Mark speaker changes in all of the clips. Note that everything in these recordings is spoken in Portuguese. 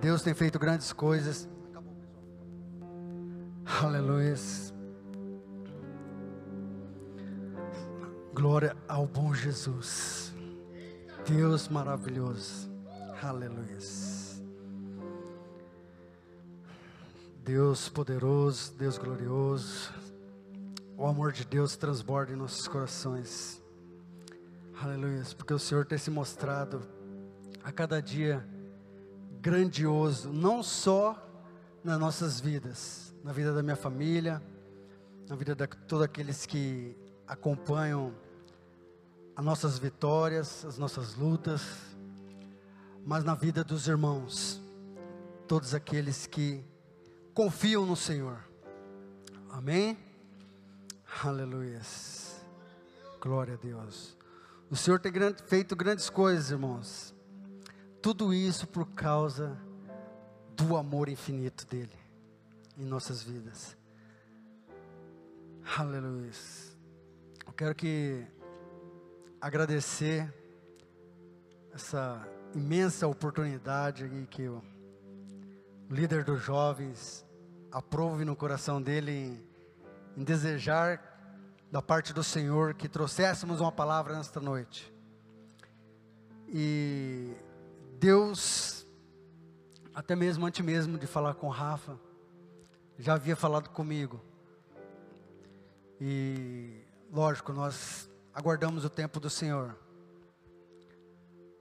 Speaker 1: Deus tem feito grandes coisas. Aleluia. Glória ao bom Jesus. Deus maravilhoso. Aleluia. Deus poderoso, Deus glorioso. O amor de Deus transborda em nossos corações. Aleluia. Porque o Senhor tem se mostrado a cada dia grandioso, não só nas nossas vidas, na vida da minha família, na vida de todos aqueles que acompanham as nossas vitórias, as nossas lutas, mas na vida dos irmãos, todos aqueles que confiam no Senhor. Amém? Aleluia. Glória a Deus. O Senhor tem feito grandes coisas, irmãos. Tudo isso por causa do amor infinito dele em nossas vidas. Aleluia. Eu quero que agradecer essa imensa oportunidade que o líder dos jovens aprove no coração dele em, em desejar da parte do Senhor que trouxéssemos uma palavra nesta noite. E Deus, até mesmo antes mesmo de falar com Rafa, já havia falado comigo. E, lógico, nós aguardamos o tempo do Senhor.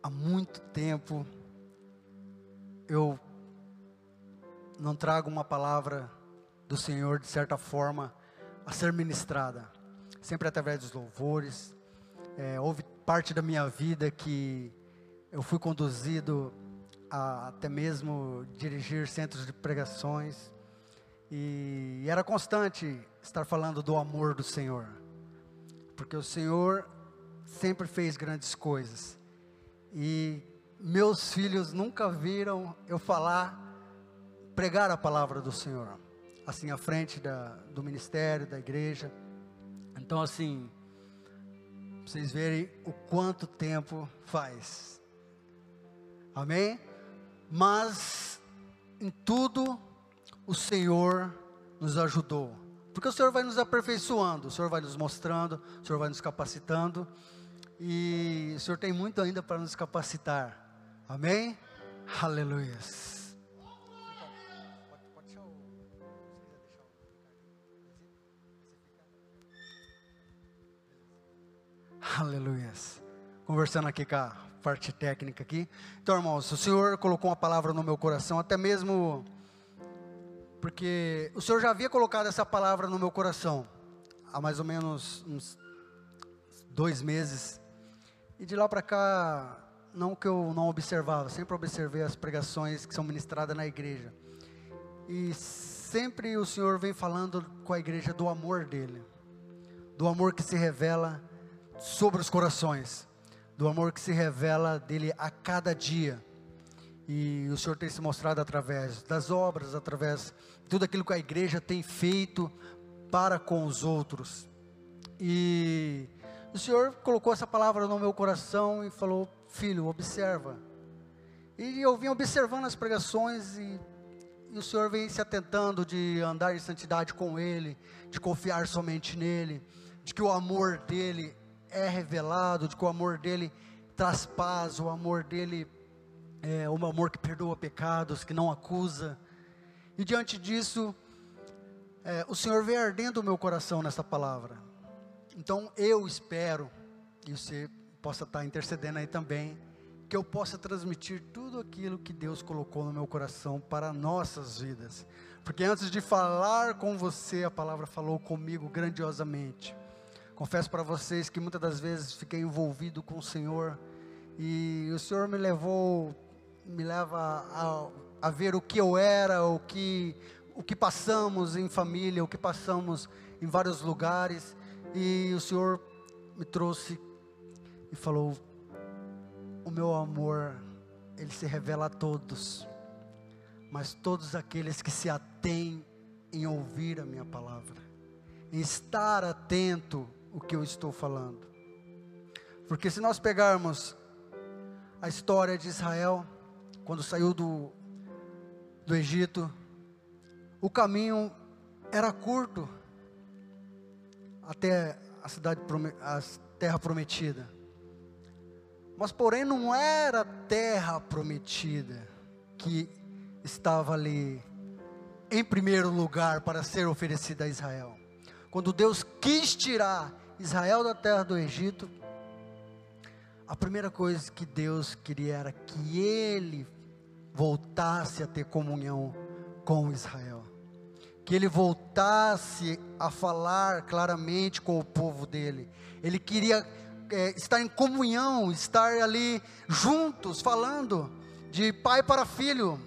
Speaker 1: Há muito tempo eu não trago uma palavra do Senhor de certa forma a ser ministrada, sempre através dos louvores. É, houve parte da minha vida que eu fui conduzido a até mesmo dirigir centros de pregações e era constante estar falando do amor do Senhor porque o Senhor sempre fez grandes coisas. E meus filhos nunca viram eu falar, pregar a palavra do Senhor, assim à frente da, do ministério, da igreja. Então, assim, vocês verem o quanto tempo faz. Amém? Mas em tudo o Senhor nos ajudou. Porque o Senhor vai nos aperfeiçoando, o Senhor vai nos mostrando, o Senhor vai nos capacitando. E o Senhor tem muito ainda para nos capacitar. Amém? Aleluia. Aleluia. Conversando aqui com a parte técnica aqui. Então, irmãos, o Senhor colocou uma palavra no meu coração, até mesmo porque o Senhor já havia colocado essa palavra no meu coração há mais ou menos uns dois meses. E de lá para cá, não que eu não observava, sempre observei as pregações que são ministradas na igreja. E sempre o Senhor vem falando com a igreja do amor dele, do amor que se revela sobre os corações, do amor que se revela dele a cada dia. E o Senhor tem se mostrado através das obras, através de tudo aquilo que a igreja tem feito para com os outros. E o Senhor colocou essa palavra no meu coração e falou: Filho, observa. E eu vim observando as pregações e, e o Senhor vem se atentando de andar em santidade com Ele, de confiar somente nele, de que o amor dele é revelado, de que o amor dele traz paz, o amor dele é, um amor que perdoa pecados, que não acusa. E diante disso, é, o Senhor vem ardendo o meu coração nessa palavra. Então eu espero, e você possa estar intercedendo aí também, que eu possa transmitir tudo aquilo que Deus colocou no meu coração para nossas vidas. Porque antes de falar com você, a palavra falou comigo grandiosamente. Confesso para vocês que muitas das vezes fiquei envolvido com o Senhor e o Senhor me levou me leva a, a ver o que eu era, o que, o que passamos em família, o que passamos em vários lugares. E o Senhor me trouxe e falou: O meu amor, ele se revela a todos, mas todos aqueles que se atêm em ouvir a minha palavra, em estar atento o que eu estou falando. Porque se nós pegarmos a história de Israel, quando saiu do, do Egito, o caminho era curto até a cidade, a terra prometida. Mas porém não era terra prometida que estava ali em primeiro lugar para ser oferecida a Israel. Quando Deus quis tirar Israel da terra do Egito, a primeira coisa que Deus queria era que ele voltasse a ter comunhão com Israel. Que ele voltasse a falar claramente com o povo dele. Ele queria é, estar em comunhão, estar ali juntos, falando de pai para filho.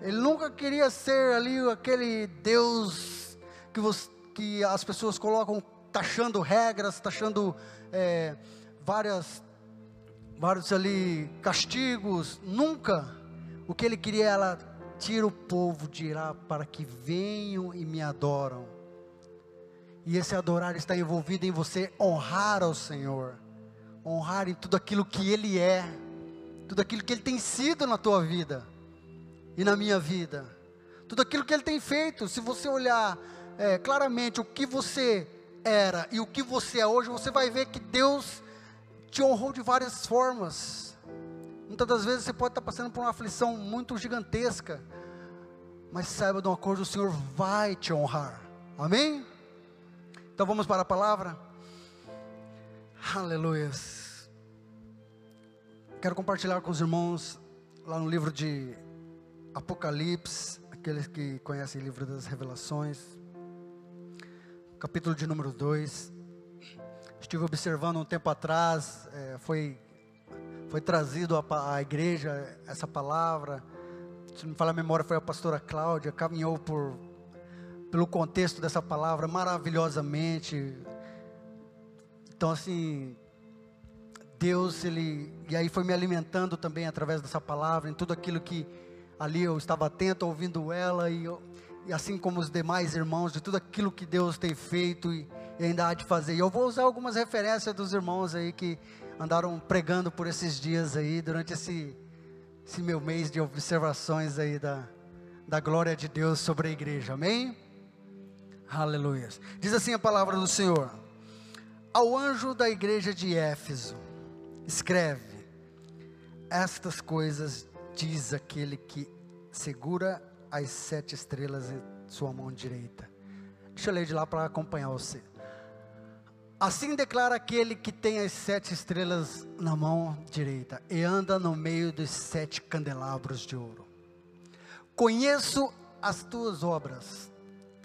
Speaker 1: Ele nunca queria ser ali aquele Deus que, você, que as pessoas colocam taxando regras, taxando é, várias, vários ali castigos. Nunca. O que ele queria era tira o povo de Irá para que venham e me adoram. E esse adorar está envolvido em você honrar ao Senhor, honrar em tudo aquilo que Ele é, tudo aquilo que Ele tem sido na tua vida e na minha vida, tudo aquilo que Ele tem feito. Se você olhar é, claramente o que você era e o que você é hoje, você vai ver que Deus te honrou de várias formas. Muitas das vezes você pode estar passando por uma aflição muito gigantesca, mas saiba de uma coisa: o Senhor vai te honrar. Amém? Então vamos para a palavra. Aleluia. Quero compartilhar com os irmãos lá no livro de Apocalipse, aqueles que conhecem o livro das Revelações, capítulo de número 2. Estive observando um tempo atrás, é, foi, foi trazido à, igreja essa palavra. Se não me falar a memória, foi a pastora Cláudia, caminhou por pelo contexto dessa palavra maravilhosamente. Então, assim, Deus, Ele, e aí foi me alimentando também através dessa palavra, em tudo aquilo que ali eu estava atento, ouvindo ela, e, eu, e assim como os demais irmãos, de tudo aquilo que Deus tem feito e, e ainda há de fazer. E eu vou usar algumas referências dos irmãos aí que andaram pregando por esses dias aí, durante esse, esse meu mês de observações aí da, da glória de Deus sobre a igreja, amém? Aleluia. Diz assim a palavra do Senhor: Ao anjo da igreja de Éfeso, escreve: Estas coisas diz aquele que segura as sete estrelas em sua mão direita. Deixa eu ler de lá para acompanhar você. Assim declara aquele que tem as sete estrelas na mão direita e anda no meio dos sete candelabros de ouro. Conheço as tuas obras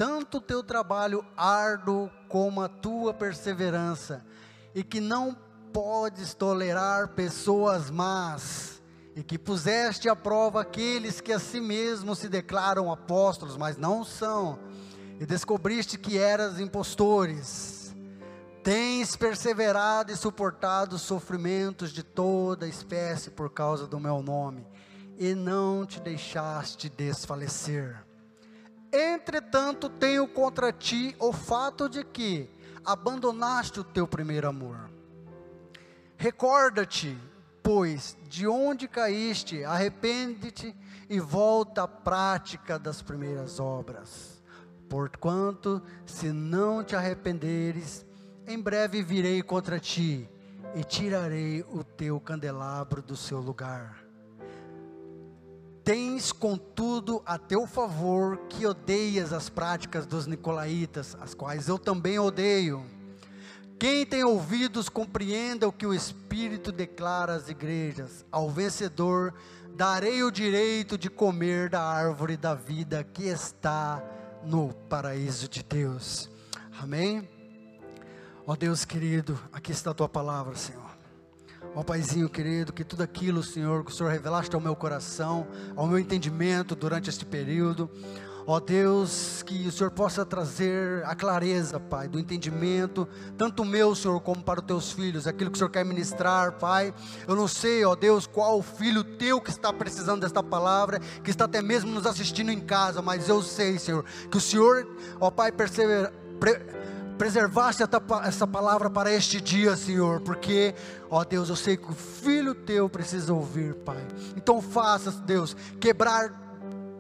Speaker 1: tanto o teu trabalho árduo como a tua perseverança, e que não podes tolerar pessoas más, e que puseste à prova aqueles que a si mesmos se declaram apóstolos, mas não são, e descobriste que eras impostores. Tens perseverado e suportado os sofrimentos de toda espécie por causa do meu nome, e não te deixaste desfalecer. Entretanto, tenho contra ti o fato de que abandonaste o teu primeiro amor. Recorda-te, pois, de onde caíste, arrepende-te e volta à prática das primeiras obras. Porquanto, se não te arrependeres, em breve virei contra ti e tirarei o teu candelabro do seu lugar Tens, contudo, a teu favor que odeias as práticas dos nicolaítas, as quais eu também odeio. Quem tem ouvidos, compreenda o que o Espírito declara às igrejas. Ao vencedor, darei o direito de comer da árvore da vida que está no paraíso de Deus. Amém? Ó Deus querido, aqui está a tua palavra, Senhor. Ó Paizinho querido, que tudo aquilo, Senhor, que o Senhor revelaste ao meu coração, ao meu entendimento durante este período, ó Deus, que o Senhor possa trazer a clareza, Pai, do entendimento, tanto meu, Senhor, como para os teus filhos, aquilo que o Senhor quer ministrar, Pai. Eu não sei, ó Deus, qual filho teu que está precisando desta palavra, que está até mesmo nos assistindo em casa, mas eu sei, Senhor, que o Senhor, ó Pai, persevera. Pre preservaste essa palavra para este dia, Senhor, porque, ó Deus, eu sei que o filho teu precisa ouvir, Pai. Então faça, Deus, quebrar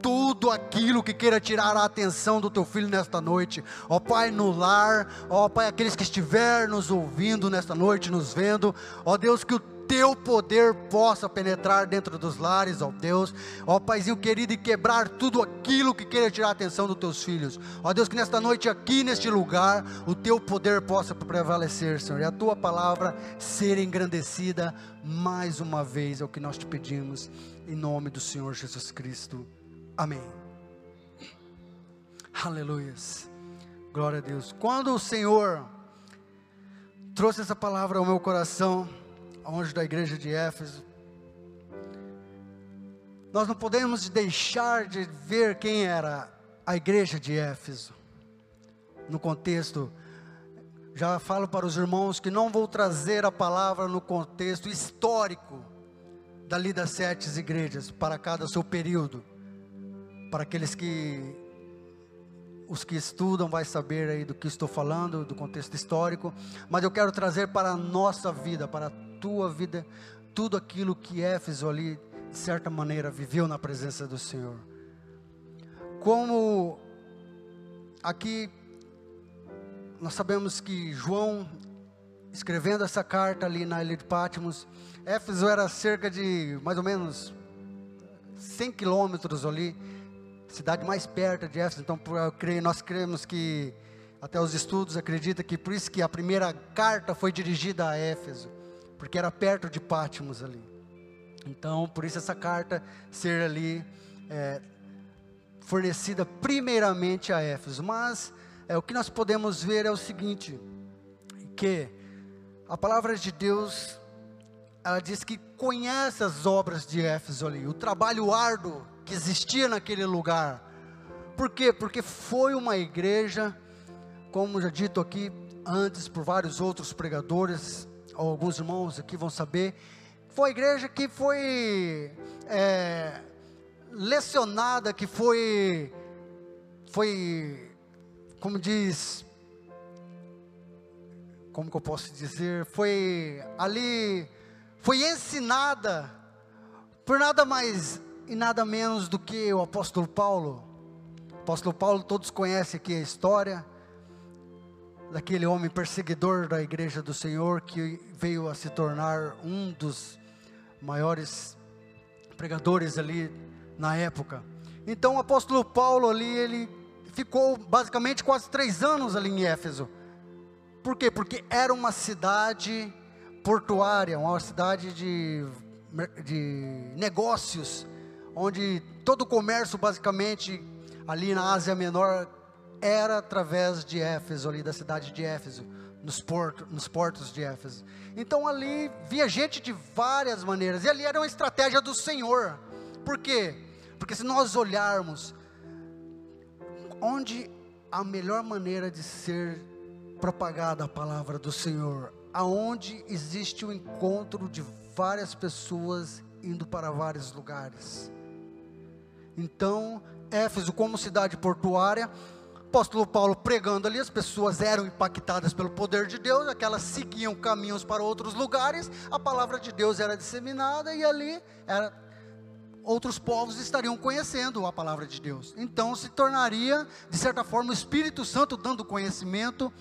Speaker 1: tudo aquilo que queira tirar a atenção do teu filho nesta noite. Ó Pai, no lar, ó Pai, aqueles que estiver nos ouvindo nesta noite, nos vendo, ó Deus, que o teu poder possa penetrar dentro dos lares, ó Deus, ó Paizinho querido, e quebrar tudo aquilo que queira tirar a atenção dos teus filhos, ó Deus, que nesta noite aqui neste lugar, o teu poder possa prevalecer, Senhor, e a tua palavra ser engrandecida mais uma vez, é o que nós te pedimos, em nome do Senhor Jesus Cristo. Amém. Aleluias. Glória a Deus. Quando o Senhor trouxe essa palavra ao meu coração, aonde da igreja de Éfeso, nós não podemos deixar de ver quem era a igreja de Éfeso. No contexto, já falo para os irmãos que não vou trazer a palavra no contexto histórico dali das sete igrejas, para cada seu período para aqueles que os que estudam vai saber aí do que estou falando, do contexto histórico, mas eu quero trazer para a nossa vida, para a tua vida, tudo aquilo que Éfeso ali, de certa maneira, viveu na presença do Senhor. Como aqui nós sabemos que João, escrevendo essa carta ali na ilha de Patmos, Éfeso era cerca de mais ou menos 100 quilômetros ali cidade mais perto de Éfeso. Então, creio, nós cremos que até os estudos acreditam que por isso que a primeira carta foi dirigida a Éfeso, porque era perto de Pátimos ali. Então, por isso essa carta ser ali é, fornecida primeiramente a Éfeso. Mas é, o que nós podemos ver é o seguinte, que a palavra de Deus ela diz que conhece as obras de Éfeso ali, o trabalho árduo que existia naquele lugar. Por quê? Porque foi uma igreja, como já dito aqui antes por vários outros pregadores, alguns irmãos aqui vão saber, foi a igreja que foi é, lecionada, que foi, foi, como diz, como que eu posso dizer, foi ali, foi ensinada por nada mais e nada menos do que o apóstolo Paulo. O apóstolo Paulo, todos conhecem aqui a história daquele homem perseguidor da igreja do Senhor que veio a se tornar um dos maiores pregadores ali na época. Então o apóstolo Paulo ali, ele ficou basicamente quase três anos ali em Éfeso. Por quê? Porque era uma cidade portuária, uma cidade de, de negócios, onde todo o comércio basicamente ali na Ásia Menor era através de Éfeso, ali da cidade de Éfeso, nos, porto, nos portos de Éfeso. Então ali via gente de várias maneiras, e ali era uma estratégia do Senhor. Por quê? Porque se nós olharmos onde a melhor maneira de ser propagada a palavra do Senhor, aonde existe o encontro de várias pessoas indo para vários lugares. Então, Éfeso, como cidade portuária, apóstolo Paulo pregando ali, as pessoas eram impactadas pelo poder de Deus, aquelas seguiam caminhos para outros lugares, a palavra de Deus era disseminada e ali era, outros povos estariam conhecendo a palavra de Deus. Então se tornaria, de certa forma, o Espírito Santo dando conhecimento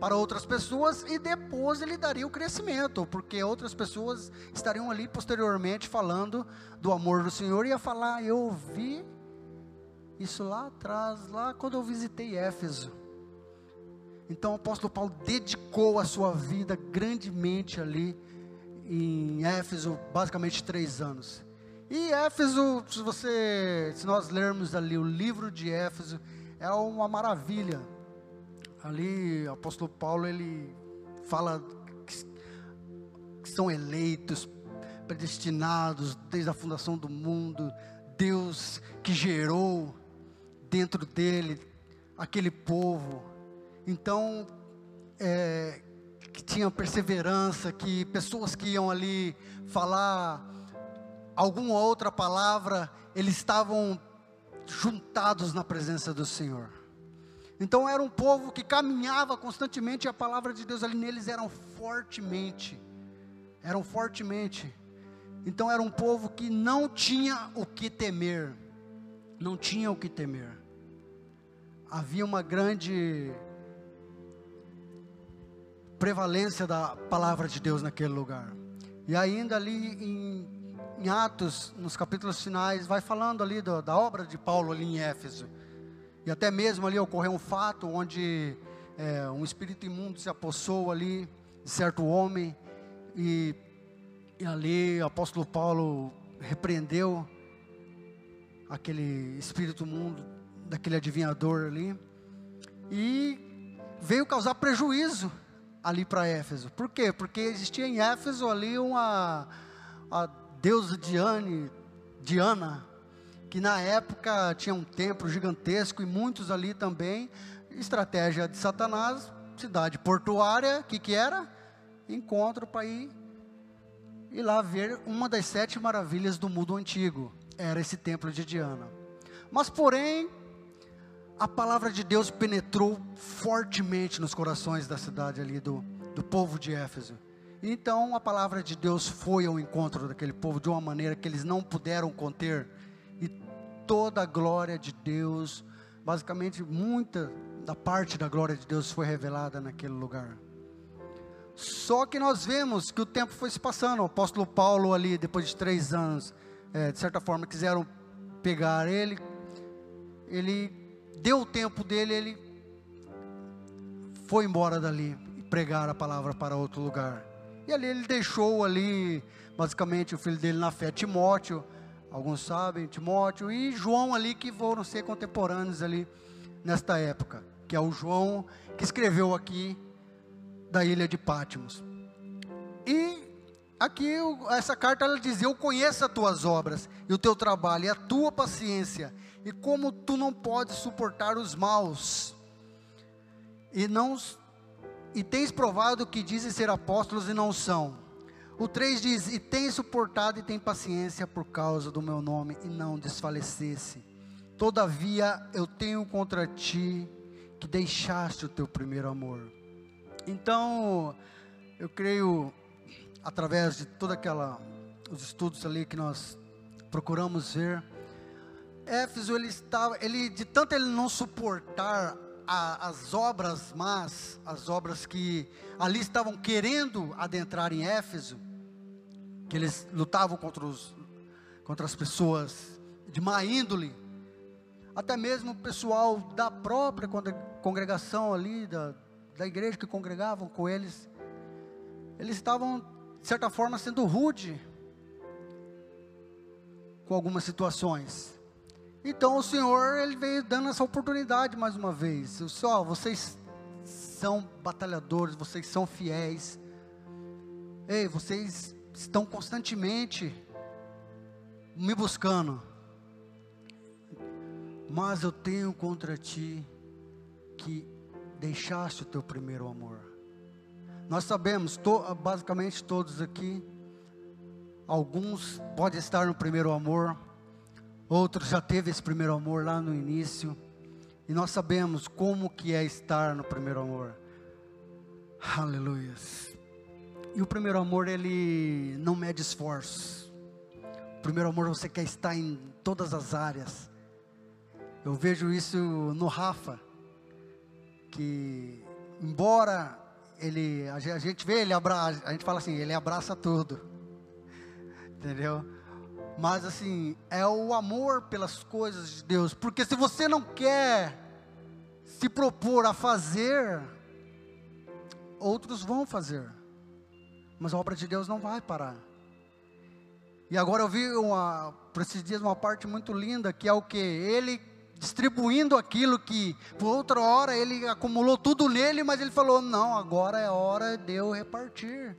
Speaker 1: para outras pessoas e depois ele daria o crescimento, porque outras pessoas estariam ali posteriormente falando do amor do Senhor e ia falar: Eu ouvi isso lá atrás, lá quando eu visitei Éfeso. Então o apóstolo Paulo dedicou a sua vida grandemente ali em Éfeso, basicamente três anos. E Éfeso, se você, se nós lermos ali o livro de Éfeso, é uma maravilha Ali, o apóstolo Paulo, ele fala que são eleitos, predestinados desde a fundação do mundo, Deus que gerou dentro dele aquele povo. Então, é, que tinha perseverança, que pessoas que iam ali falar alguma outra palavra, eles estavam juntados na presença do Senhor. Então era um povo que caminhava constantemente e a palavra de Deus ali neles eram fortemente. Eram fortemente. Então era um povo que não tinha o que temer. não tinha o que temer. Havia uma grande prevalência da palavra de Deus naquele lugar. E ainda ali em, em Atos, nos capítulos finais, vai falando ali do, da obra de Paulo ali em Éfeso. E até mesmo ali ocorreu um fato onde é, um espírito imundo se apossou ali de certo homem e, e ali o apóstolo Paulo repreendeu aquele espírito imundo daquele adivinhador ali e veio causar prejuízo ali para Éfeso. Por quê? Porque existia em Éfeso ali uma a deusa Diane, Diana, que na época tinha um templo gigantesco e muitos ali também. Estratégia de Satanás, cidade portuária, o que, que era? Encontro para ir, ir lá ver uma das sete maravilhas do mundo antigo. Era esse templo de Diana. Mas, porém, a palavra de Deus penetrou fortemente nos corações da cidade ali, do, do povo de Éfeso. Então a palavra de Deus foi ao encontro daquele povo de uma maneira que eles não puderam conter, e toda a glória de Deus, basicamente muita da parte da glória de Deus foi revelada naquele lugar. Só que nós vemos que o tempo foi se passando, o apóstolo Paulo ali, depois de três anos, é, de certa forma quiseram pegar ele, ele deu o tempo dele, ele foi embora dali e pregar a palavra para outro lugar. E ali ele deixou ali, basicamente, o filho dele na fé, Timóteo, alguns sabem, Timóteo, e João ali, que foram ser contemporâneos ali nesta época, que é o João que escreveu aqui da ilha de Pátimos. E aqui essa carta ela diz: Eu conheço as tuas obras e o teu trabalho e a tua paciência e como tu não podes suportar os maus, e não e tens provado que dizem ser apóstolos e não são. O 3 diz: E tens suportado e tem paciência por causa do meu nome, e não desfalecesse. Todavia eu tenho contra ti que deixaste o teu primeiro amor. Então, eu creio, através de toda aquela os estudos ali que nós procuramos ver, Éfeso ele estava, ele de tanto ele não suportar a, as obras más, as obras que ali estavam querendo adentrar em Éfeso, que eles lutavam contra, os, contra as pessoas de má índole, até mesmo o pessoal da própria congregação ali, da, da igreja que congregavam com eles, eles estavam, de certa forma, sendo rude com algumas situações. Então o Senhor ele veio dando essa oportunidade mais uma vez. Só vocês são batalhadores, vocês são fiéis. Ei, vocês estão constantemente me buscando. Mas eu tenho contra ti que deixaste o teu primeiro amor. Nós sabemos, to, basicamente todos aqui, alguns podem estar no primeiro amor, Outros já teve esse primeiro amor lá no início. E nós sabemos como que é estar no primeiro amor. Aleluia. E o primeiro amor, ele não mede esforços. O primeiro amor você quer estar em todas as áreas. Eu vejo isso no Rafa, que embora ele, a gente vê ele abraça, a gente fala assim, ele abraça tudo. Entendeu? Mas assim, é o amor pelas coisas de Deus. Porque se você não quer se propor a fazer, outros vão fazer. Mas a obra de Deus não vai parar. E agora eu vi uma, por esses dias uma parte muito linda, que é o que? Ele distribuindo aquilo que, por outra hora, ele acumulou tudo nele, mas ele falou: não, agora é hora de eu repartir.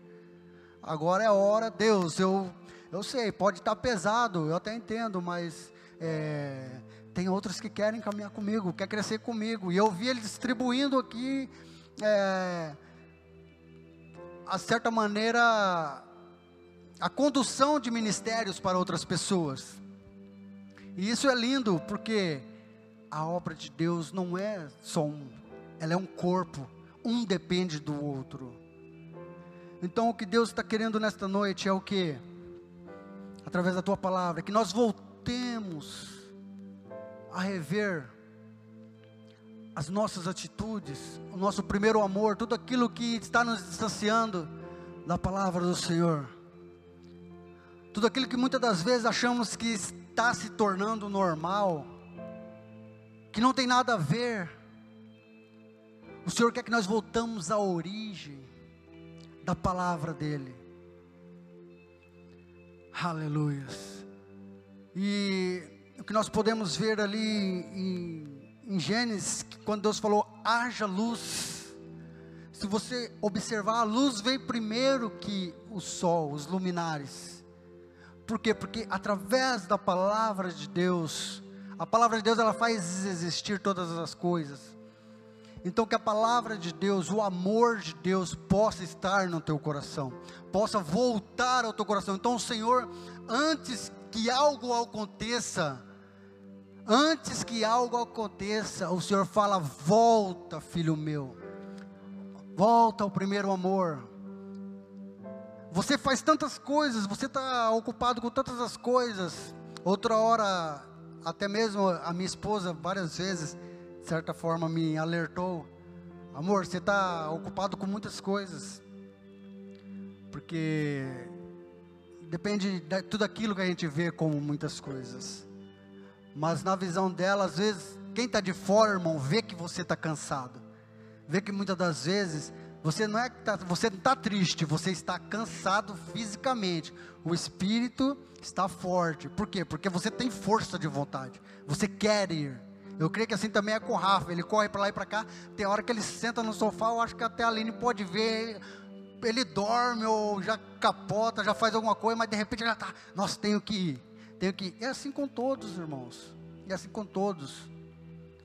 Speaker 1: Agora é hora, Deus, eu eu sei, pode estar pesado, eu até entendo, mas é, tem outros que querem caminhar comigo, quer crescer comigo. E eu vi ele distribuindo aqui, é, a certa maneira, a condução de ministérios para outras pessoas. E isso é lindo, porque a obra de Deus não é só um, ela é um corpo, um depende do outro. Então o que Deus está querendo nesta noite é o que? Através da tua palavra, que nós voltemos a rever as nossas atitudes, o nosso primeiro amor, tudo aquilo que está nos distanciando da palavra do Senhor. Tudo aquilo que muitas das vezes achamos que está se tornando normal, que não tem nada a ver. O Senhor quer que nós voltamos à origem da palavra dEle. Aleluias. E o que nós podemos ver ali em, em Gênesis, quando Deus falou: haja luz. Se você observar, a luz veio primeiro que o sol, os luminares. Por quê? Porque através da palavra de Deus, a palavra de Deus ela faz existir todas as coisas. Então que a palavra de Deus, o amor de Deus possa estar no teu coração, possa voltar ao teu coração. Então Senhor, antes que algo aconteça, antes que algo aconteça, o Senhor fala: "Volta, filho meu. Volta ao primeiro amor." Você faz tantas coisas, você está ocupado com tantas as coisas. Outra hora até mesmo a minha esposa, várias vezes, de certa forma, me alertou: Amor, você está ocupado com muitas coisas. Porque depende de tudo aquilo que a gente vê como muitas coisas. Mas na visão dela, às vezes, quem está de fora, irmão, vê que você está cansado. Vê que muitas das vezes você não é tá, você não está triste, você está cansado fisicamente. O espírito está forte. Por quê? Porque você tem força de vontade. Você quer ir. Eu creio que assim também é com o Rafa. Ele corre para lá e para cá. Tem hora que ele senta no sofá. Eu acho que até a Aline pode ver. Ele dorme ou já capota, já faz alguma coisa, mas de repente já está. Nossa, tenho que ir. Tenho que ir. É assim com todos, irmãos. É assim com todos.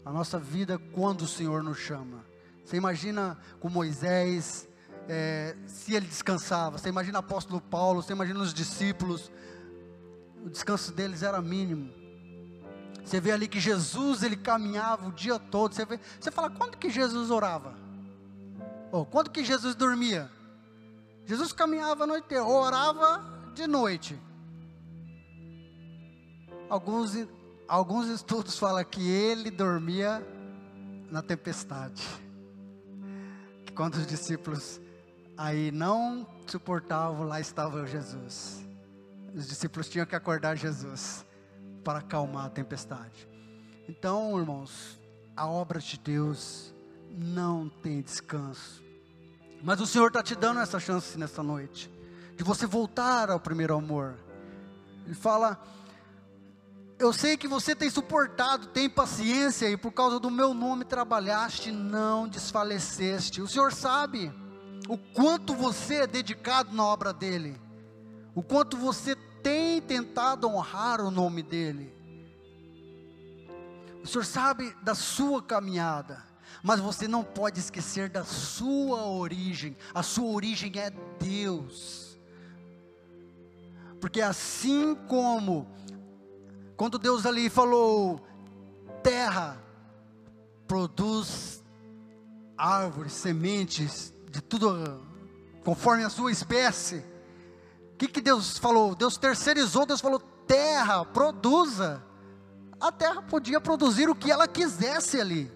Speaker 1: A nossa vida quando o Senhor nos chama. Você imagina com Moisés, é, se ele descansava. Você imagina o apóstolo Paulo, você imagina os discípulos. O descanso deles era mínimo. Você vê ali que Jesus ele caminhava o dia todo. Você, vê, você fala, quando que Jesus orava? Ou quando que Jesus dormia? Jesus caminhava a noite inteira, orava de noite. Alguns, alguns estudos falam que ele dormia na tempestade quando os discípulos aí não suportavam, lá estava Jesus. Os discípulos tinham que acordar Jesus para acalmar a tempestade. Então, irmãos, a obra de Deus não tem descanso. Mas o Senhor está te dando essa chance nessa noite, de você voltar ao primeiro amor. Ele fala: eu sei que você tem suportado, tem paciência e por causa do meu nome trabalhaste, não desfaleceste. O Senhor sabe o quanto você é dedicado na obra dele, o quanto você tem tentado honrar o nome dele. O Senhor sabe da sua caminhada, mas você não pode esquecer da sua origem. A sua origem é Deus. Porque assim como quando Deus ali falou, terra, produz árvores, sementes, de tudo conforme a sua espécie. Que, que Deus falou? Deus terceirizou, Deus falou, terra, produza. A terra podia produzir o que ela quisesse ali.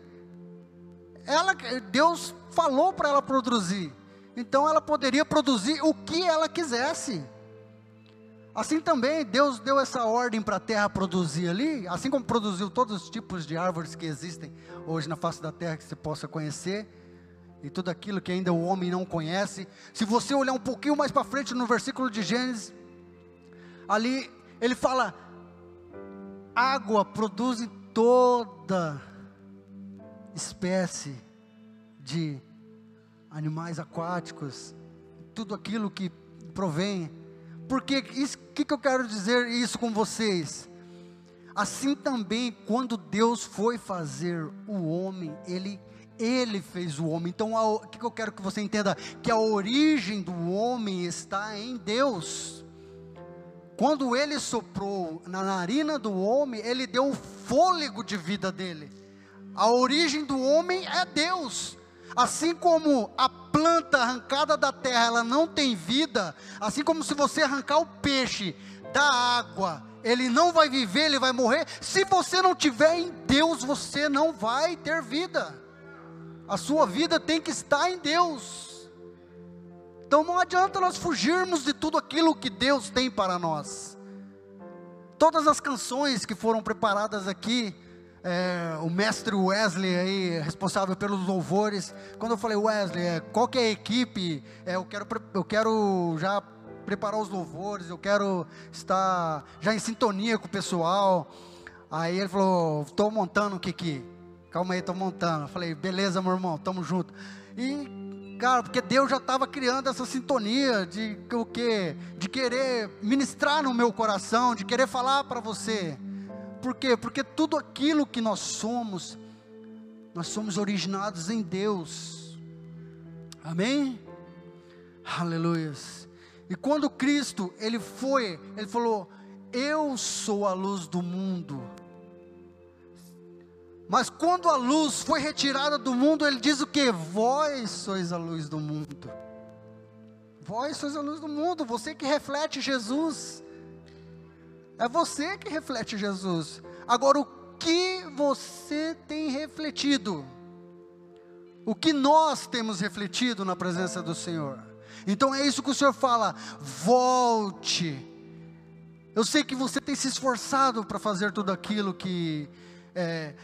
Speaker 1: Ela, Deus falou para ela produzir. Então ela poderia produzir o que ela quisesse. Assim também Deus deu essa ordem para a terra produzir ali, assim como produziu todos os tipos de árvores que existem hoje na face da terra que você possa conhecer, e tudo aquilo que ainda o homem não conhece. Se você olhar um pouquinho mais para frente no versículo de Gênesis, ali ele fala: água produz toda espécie de animais aquáticos, tudo aquilo que provém porque o que, que eu quero dizer isso com vocês? Assim também, quando Deus foi fazer o homem, Ele, Ele fez o homem. Então, o que, eu quero que você entenda? Que a origem do homem está em Deus. Quando Ele soprou na narina do homem, Ele deu o fôlego de vida dele. A origem do homem é Deus. Assim como a planta arrancada da terra, ela não tem vida, assim como se você arrancar o peixe da água ele não vai viver, ele vai morrer. Se você não tiver em Deus, você não vai ter vida. A sua vida tem que estar em Deus. Então não adianta nós fugirmos de tudo aquilo que Deus tem para nós. Todas as canções que foram preparadas aqui, é, o mestre Wesley aí, responsável pelos louvores, quando eu falei Wesley, é, qual que é a equipe? É, eu, quero, eu quero já preparar os louvores, eu quero estar já em sintonia com o pessoal. Aí ele falou, estou montando o que que? Calma aí, estou montando. Eu falei, beleza, meu irmão, tamo junto. E, cara, porque Deus já estava criando essa sintonia de o quê? De querer ministrar no meu coração, de querer falar para você. Por quê? Porque tudo aquilo que nós somos, nós somos originados em Deus. Amém? Aleluias. E quando Cristo, ele foi, ele falou: "Eu sou a luz do mundo". Mas quando a luz foi retirada do mundo, ele diz o que? Vós sois a luz do mundo. Vós sois a luz do mundo, você que reflete Jesus. É você que reflete Jesus. Agora, o que você tem refletido? O que nós temos refletido na presença do Senhor? Então é isso que o Senhor fala: volte. Eu sei que você tem se esforçado para fazer tudo aquilo que é,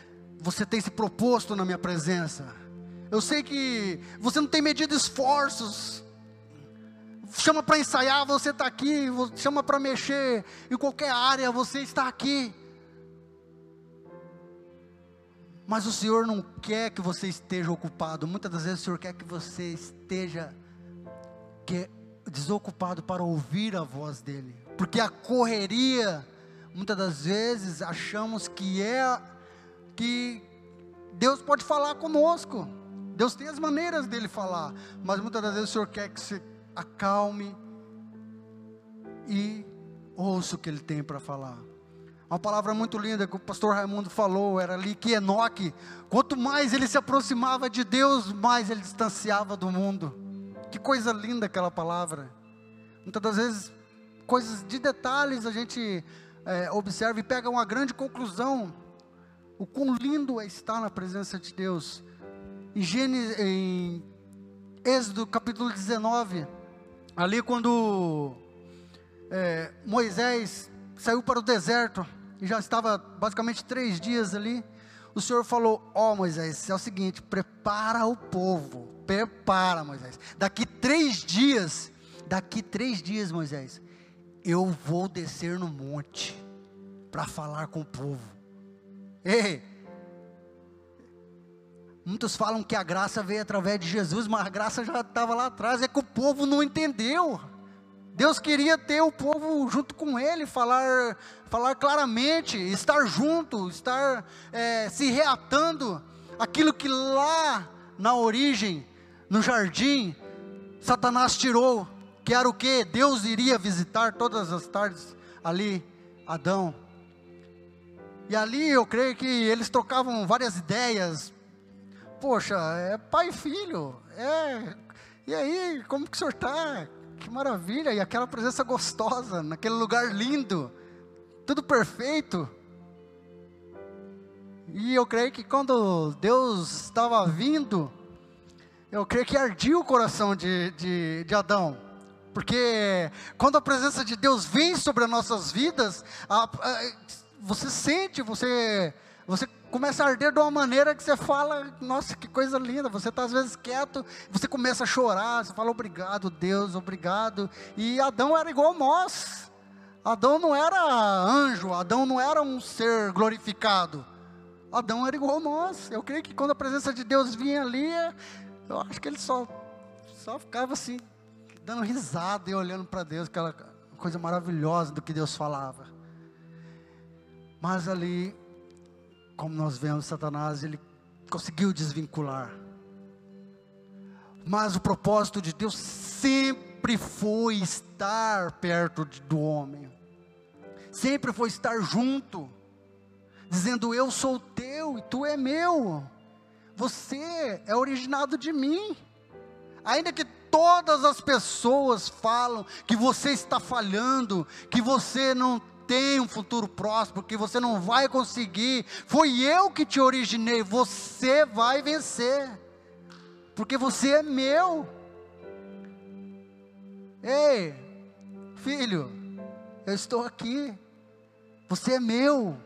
Speaker 1: você tem se proposto na minha presença. Eu sei que você não tem medido esforços. Chama para ensaiar, você está aqui. Chama para mexer em qualquer área, você está aqui. Mas o Senhor não quer que você esteja ocupado. Muitas das vezes o Senhor quer que você esteja é desocupado para ouvir a voz dele. Porque a correria, muitas das vezes achamos que é que Deus pode falar conosco. Deus tem as maneiras dele falar, mas muitas das vezes o Senhor quer que você acalme e ouça o que ele tem para falar. Uma palavra muito linda que o pastor Raimundo falou, era ali que Enoque, quanto mais ele se aproximava de Deus, mais ele distanciava do mundo. Que coisa linda aquela palavra. Muitas das vezes, coisas de detalhes a gente é, observa e pega uma grande conclusão. O quão lindo é estar na presença de Deus. Em, Gênesis, em Êxodo capítulo 19, ali quando é, Moisés saiu para o deserto e já estava basicamente três dias ali, o Senhor falou: Ó oh, Moisés, é o seguinte, prepara o povo prepara, Moisés. Daqui três dias, daqui três dias, Moisés, eu vou descer no monte para falar com o povo. Ei, muitos falam que a graça veio através de Jesus, mas a graça já estava lá atrás, é que o povo não entendeu. Deus queria ter o povo junto com Ele, falar, falar claramente, estar junto, estar é, se reatando aquilo que lá na origem no jardim, Satanás tirou, que era o que? Deus iria visitar todas as tardes ali, Adão. E ali eu creio que eles trocavam várias ideias. Poxa, é pai e filho. É. E aí, como que o senhor está? Que maravilha! E aquela presença gostosa, naquele lugar lindo, tudo perfeito. E eu creio que quando Deus estava vindo, eu creio que ardia o coração de, de, de Adão. Porque quando a presença de Deus vem sobre as nossas vidas, a, a, você sente, você, você começa a arder de uma maneira que você fala, nossa, que coisa linda. Você está às vezes quieto, você começa a chorar, você fala obrigado, Deus, obrigado. E Adão era igual a nós. Adão não era anjo, Adão não era um ser glorificado. Adão era igual a nós. Eu creio que quando a presença de Deus vinha ali, eu acho que ele só, só ficava assim, dando risada e olhando para Deus, aquela coisa maravilhosa do que Deus falava. Mas ali, como nós vemos, Satanás, ele conseguiu desvincular. Mas o propósito de Deus sempre foi estar perto do homem, sempre foi estar junto, dizendo: Eu sou teu e tu é meu. Você é originado de mim. Ainda que todas as pessoas falam que você está falhando, que você não tem um futuro próximo, porque você não vai conseguir. Foi eu que te originei, você vai vencer, porque você é meu. Ei, filho, eu estou aqui, você é meu.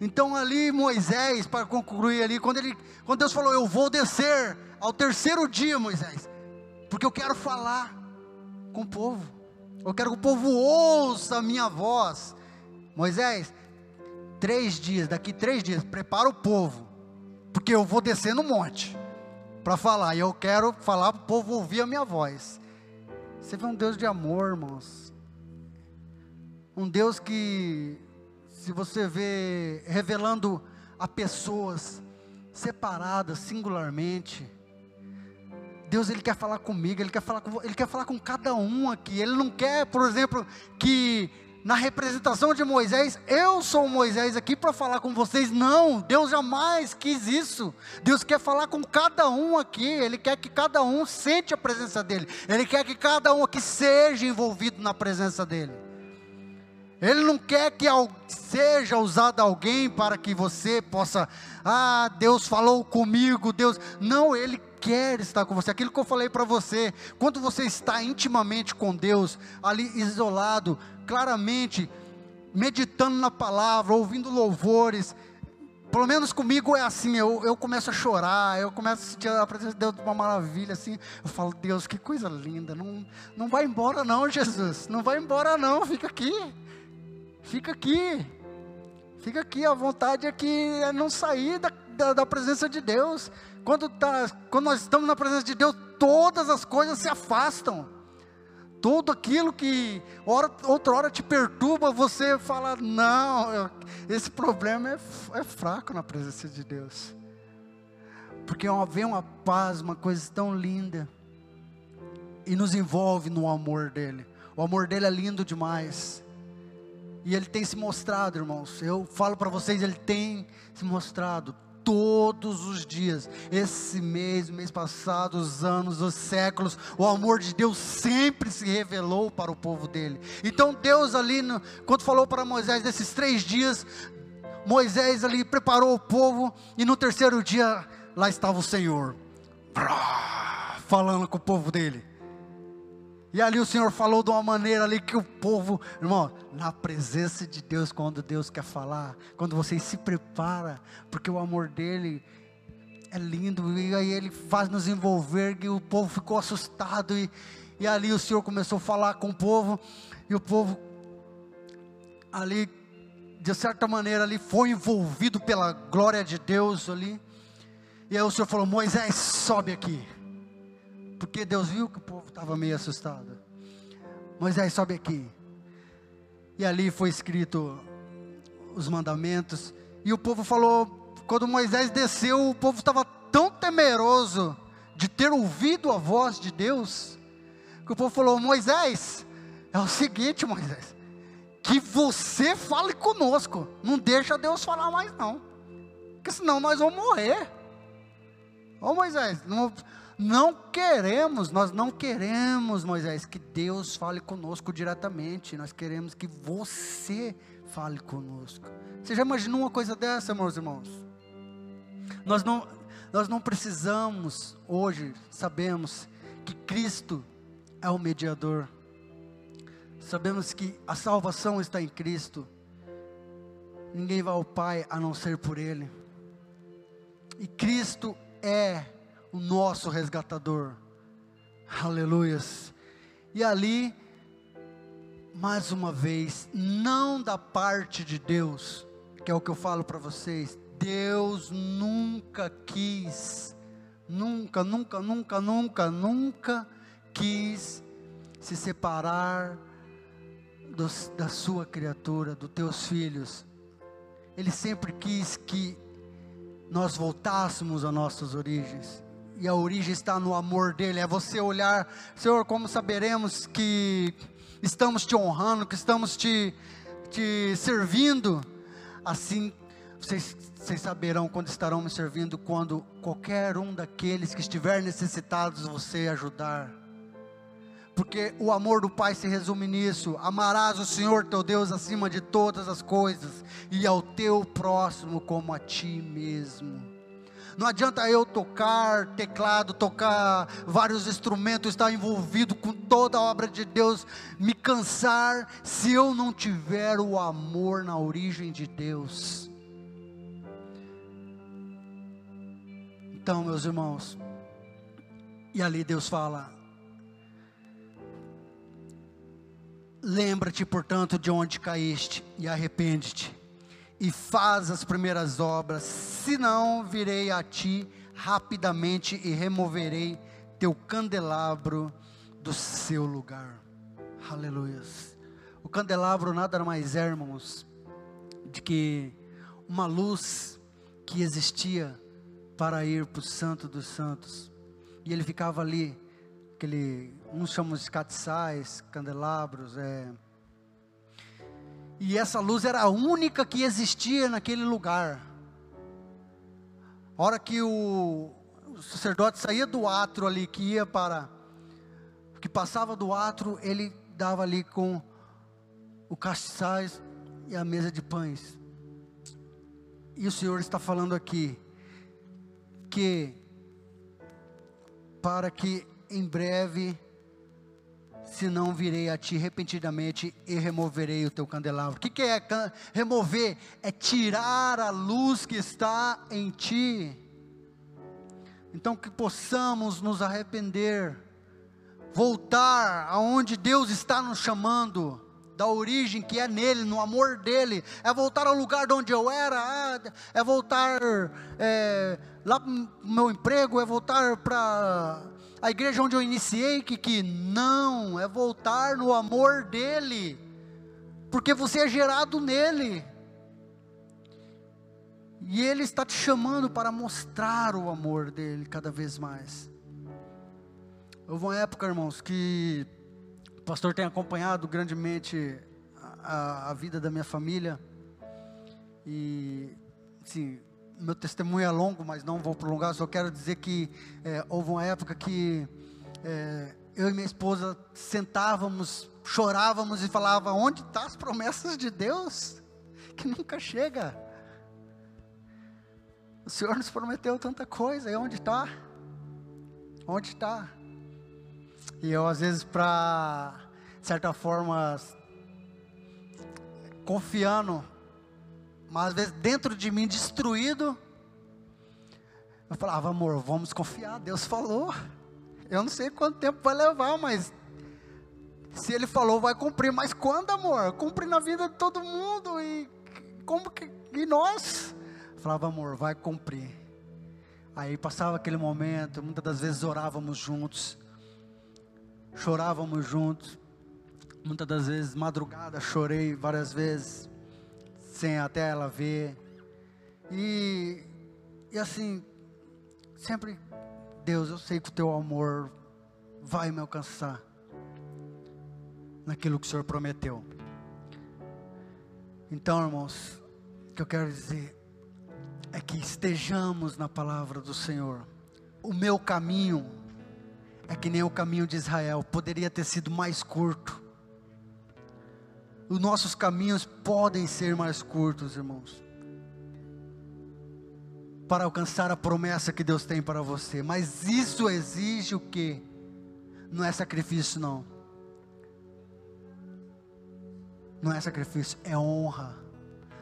Speaker 1: Então ali Moisés, para concluir ali, quando, ele, quando Deus falou, eu vou descer ao terceiro dia, Moisés, porque eu quero falar com o povo, eu quero que o povo ouça a minha voz. Moisés, três dias, daqui três dias, prepara o povo, porque eu vou descer no monte para falar, e eu quero falar para o povo ouvir a minha voz. Você vê um Deus de amor, irmãos. Um Deus que se você vê revelando a pessoas separadas, singularmente, Deus ele quer falar comigo, ele quer falar com, ele quer falar com cada um aqui. Ele não quer, por exemplo, que na representação de Moisés, eu sou Moisés aqui para falar com vocês. Não, Deus jamais quis isso. Deus quer falar com cada um aqui. Ele quer que cada um sente a presença dele. Ele quer que cada um aqui seja envolvido na presença dele. Ele não quer que seja usado alguém para que você possa, ah, Deus falou comigo, Deus. Não, Ele quer estar com você. Aquilo que eu falei para você, quando você está intimamente com Deus, ali isolado, claramente, meditando na palavra, ouvindo louvores, pelo menos comigo é assim, eu, eu começo a chorar, eu começo a sentir a presença de Deus uma maravilha, assim, eu falo, Deus, que coisa linda, não, não vai embora não, Jesus, não vai embora não, fica aqui, Fica aqui. Fica aqui. A vontade é que é não sair da, da, da presença de Deus. Quando, tá, quando nós estamos na presença de Deus, todas as coisas se afastam. Tudo aquilo que hora, outra hora te perturba, você fala: não, esse problema é, é fraco na presença de Deus. Porque vem uma paz, uma coisa tão linda, e nos envolve no amor dEle. O amor dEle é lindo demais. E ele tem se mostrado, irmãos. Eu falo para vocês, ele tem se mostrado todos os dias. Esse mês, mês passado, os anos, os séculos, o amor de Deus sempre se revelou para o povo dele. Então Deus ali, no, quando falou para Moisés nesses três dias, Moisés ali preparou o povo e no terceiro dia lá estava o Senhor, falando com o povo dele. E ali o Senhor falou de uma maneira ali que o povo, irmão, na presença de Deus, quando Deus quer falar, quando você se prepara, porque o amor dele é lindo, e aí ele faz nos envolver, e o povo ficou assustado, e, e ali o Senhor começou a falar com o povo, e o povo ali, de certa maneira, ali foi envolvido pela glória de Deus ali. E aí o Senhor falou: Moisés, sobe aqui. Porque Deus viu que o povo estava meio assustado. Moisés, sobe aqui. E ali foi escrito os mandamentos. E o povo falou, quando Moisés desceu, o povo estava tão temeroso de ter ouvido a voz de Deus, que o povo falou: Moisés, é o seguinte, Moisés, que você fale conosco, não deixa Deus falar mais não, porque senão nós vamos morrer. Ô Moisés, não, não queremos, nós não queremos, Moisés, que Deus fale conosco diretamente. Nós queremos que você fale conosco. Você já imaginou uma coisa dessa, meus irmãos? Nós não, nós não precisamos, hoje, sabemos que Cristo é o mediador. Sabemos que a salvação está em Cristo. Ninguém vai ao Pai a não ser por Ele. E Cristo é o nosso resgatador. Aleluias. E ali, mais uma vez, não da parte de Deus, que é o que eu falo para vocês, Deus nunca quis, nunca, nunca, nunca, nunca, nunca quis se separar dos, da sua criatura, dos teus filhos. Ele sempre quis que nós voltássemos às nossas origens e a origem está no amor dele. É você olhar, Senhor, como saberemos que estamos te honrando, que estamos te, te servindo. Assim, vocês, vocês saberão quando estarão me servindo, quando qualquer um daqueles que estiver necessitados você ajudar. porque o amor do Pai se resume nisso: amarás o Senhor teu Deus acima de todas as coisas, e ao teu próximo como a ti mesmo. Não adianta eu tocar teclado, tocar vários instrumentos, estar envolvido com toda a obra de Deus, me cansar, se eu não tiver o amor na origem de Deus. Então, meus irmãos, e ali Deus fala: Lembra-te, portanto, de onde caíste e arrepende-te e faz as primeiras obras, senão virei a ti rapidamente e removerei teu candelabro do seu lugar. Aleluia. O candelabro nada mais é, irmãos, de que uma luz que existia para ir para o Santo dos Santos. E ele ficava ali, aquele, uns chamam de catiçais, candelabros, é, e essa luz era a única que existia naquele lugar. A hora que o, o sacerdote saía do atro ali, que ia para, que passava do atro, ele dava ali com o castiçais e a mesa de pães. E o Senhor está falando aqui que para que em breve se não virei a ti repentinamente e removerei o teu candelabro. O que, que é remover? É tirar a luz que está em ti. Então que possamos nos arrepender, voltar aonde Deus está nos chamando, da origem que é nele, no amor dele, é voltar ao lugar de onde eu era, é voltar é, lá para o meu emprego, é voltar para a igreja onde eu iniciei, que, que não, é voltar no amor dEle, porque você é gerado nele, e Ele está te chamando para mostrar o amor dEle cada vez mais. Houve uma época, irmãos, que o pastor tem acompanhado grandemente a, a vida da minha família, e, sim, meu testemunho é longo, mas não vou prolongar, só quero dizer que é, houve uma época que é, eu e minha esposa sentávamos, chorávamos e falava, onde estão tá as promessas de Deus? Que nunca chega. O Senhor nos prometeu tanta coisa, e onde está? Onde está? E eu às vezes para, certa forma, confiando mas às vezes dentro de mim destruído, eu falava, amor, vamos confiar, Deus falou. Eu não sei quanto tempo vai levar, mas se Ele falou, vai cumprir. Mas quando, amor? Cumprir na vida de todo mundo e como que e nós? Eu falava, amor, vai cumprir. Aí passava aquele momento, muitas das vezes orávamos juntos, chorávamos juntos. Muitas das vezes, madrugada, chorei várias vezes sem até ela ver. E, e assim, sempre, Deus, eu sei que o teu amor vai me alcançar naquilo que o Senhor prometeu. Então, irmãos, o que eu quero dizer é que estejamos na palavra do Senhor. O meu caminho é que nem o caminho de Israel, poderia ter sido mais curto os nossos caminhos podem ser mais curtos, irmãos, para alcançar a promessa que Deus tem para você, mas isso exige o que? Não é sacrifício, não. Não é sacrifício, é honra.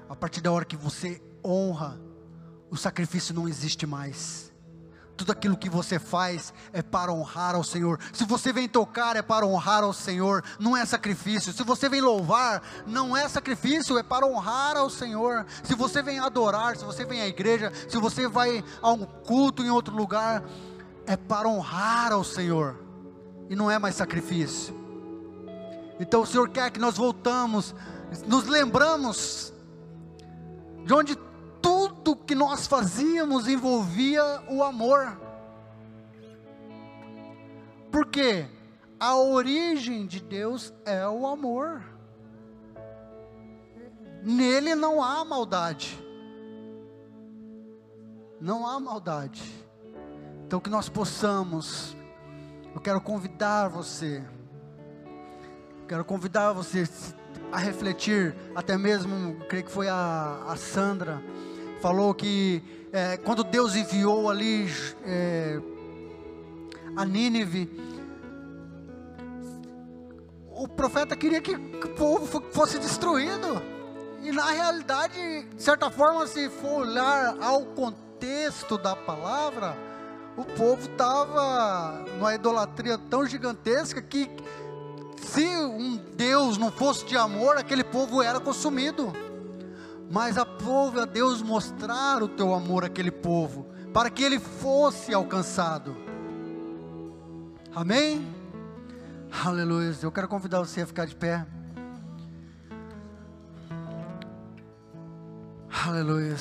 Speaker 1: A partir da hora que você honra, o sacrifício não existe mais tudo aquilo que você faz é para honrar ao Senhor. Se você vem tocar, é para honrar ao Senhor, não é sacrifício. Se você vem louvar, não é sacrifício, é para honrar ao Senhor. Se você vem adorar, se você vem à igreja, se você vai a um culto em outro lugar, é para honrar ao Senhor, e não é mais sacrifício. Então o Senhor quer que nós voltamos, nos lembramos de onde tudo que nós fazíamos envolvia o amor. Porque a origem de Deus é o amor. Nele não há maldade. Não há maldade. Então que nós possamos, eu quero convidar você Quero convidar você a refletir, até mesmo, creio que foi a, a Sandra, falou que é, quando Deus enviou ali é, a Nínive, o profeta queria que o povo fosse destruído. E na realidade, de certa forma, se for olhar ao contexto da palavra, o povo estava numa idolatria tão gigantesca que se um Deus não fosse de amor, aquele povo era consumido. Mas aprove a Deus mostrar o teu amor àquele povo, para que ele fosse alcançado. Amém? Aleluia. Eu quero convidar você a ficar de pé. Aleluia.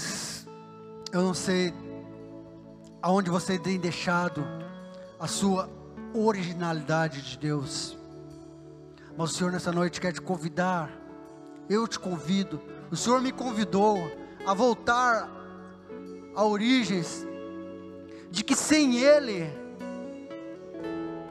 Speaker 1: Eu não sei aonde você tem deixado a sua originalidade de Deus. Mas o Senhor nessa noite quer te convidar. Eu te convido. O Senhor me convidou a voltar a origens de que sem Ele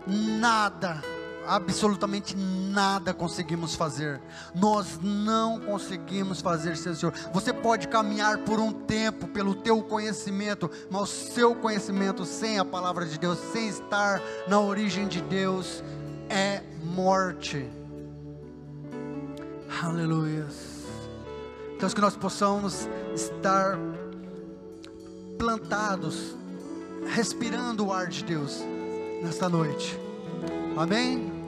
Speaker 1: nada absolutamente nada conseguimos fazer. Nós não conseguimos fazer Senhor. Você pode caminhar por um tempo pelo teu conhecimento, mas o seu conhecimento sem a palavra de Deus, sem estar na origem de Deus, é morte. Aleluia. Então que nós possamos estar plantados, respirando o ar de Deus nesta noite. Amém?